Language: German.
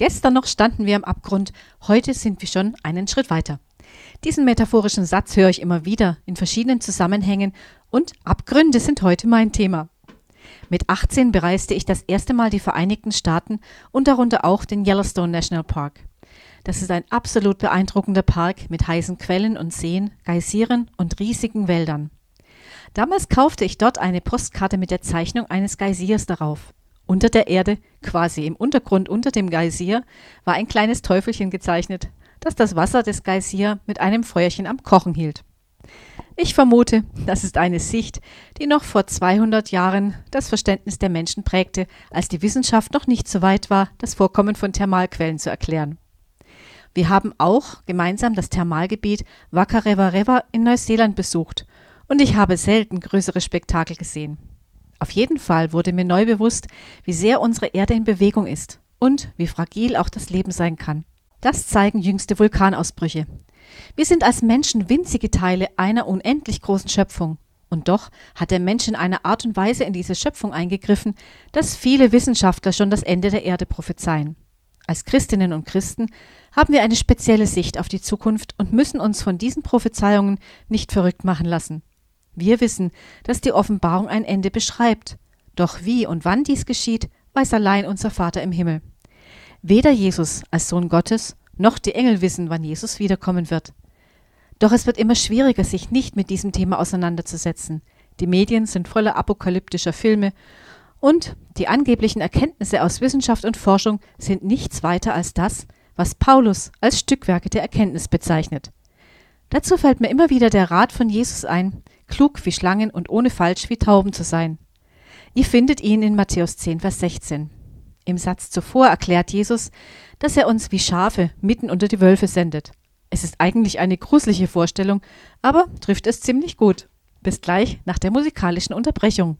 Gestern noch standen wir am Abgrund, heute sind wir schon einen Schritt weiter. Diesen metaphorischen Satz höre ich immer wieder in verschiedenen Zusammenhängen und Abgründe sind heute mein Thema. Mit 18 bereiste ich das erste Mal die Vereinigten Staaten und darunter auch den Yellowstone National Park. Das ist ein absolut beeindruckender Park mit heißen Quellen und Seen, Geysiren und riesigen Wäldern. Damals kaufte ich dort eine Postkarte mit der Zeichnung eines Geysirs darauf. Unter der Erde, quasi im Untergrund unter dem Geysir, war ein kleines Teufelchen gezeichnet, das das Wasser des Geysir mit einem Feuerchen am Kochen hielt. Ich vermute, das ist eine Sicht, die noch vor 200 Jahren das Verständnis der Menschen prägte, als die Wissenschaft noch nicht so weit war, das Vorkommen von Thermalquellen zu erklären. Wir haben auch gemeinsam das Thermalgebiet Wakarewa in Neuseeland besucht und ich habe selten größere Spektakel gesehen. Auf jeden Fall wurde mir neu bewusst, wie sehr unsere Erde in Bewegung ist und wie fragil auch das Leben sein kann. Das zeigen jüngste Vulkanausbrüche. Wir sind als Menschen winzige Teile einer unendlich großen Schöpfung. Und doch hat der Mensch in einer Art und Weise in diese Schöpfung eingegriffen, dass viele Wissenschaftler schon das Ende der Erde prophezeien. Als Christinnen und Christen haben wir eine spezielle Sicht auf die Zukunft und müssen uns von diesen Prophezeiungen nicht verrückt machen lassen. Wir wissen, dass die Offenbarung ein Ende beschreibt. Doch wie und wann dies geschieht, weiß allein unser Vater im Himmel. Weder Jesus als Sohn Gottes noch die Engel wissen, wann Jesus wiederkommen wird. Doch es wird immer schwieriger, sich nicht mit diesem Thema auseinanderzusetzen. Die Medien sind voller apokalyptischer Filme und die angeblichen Erkenntnisse aus Wissenschaft und Forschung sind nichts weiter als das, was Paulus als Stückwerke der Erkenntnis bezeichnet. Dazu fällt mir immer wieder der Rat von Jesus ein, klug wie Schlangen und ohne falsch wie Tauben zu sein. Ihr findet ihn in Matthäus 10, Vers 16. Im Satz zuvor erklärt Jesus, dass er uns wie Schafe mitten unter die Wölfe sendet. Es ist eigentlich eine gruselige Vorstellung, aber trifft es ziemlich gut. Bis gleich nach der musikalischen Unterbrechung.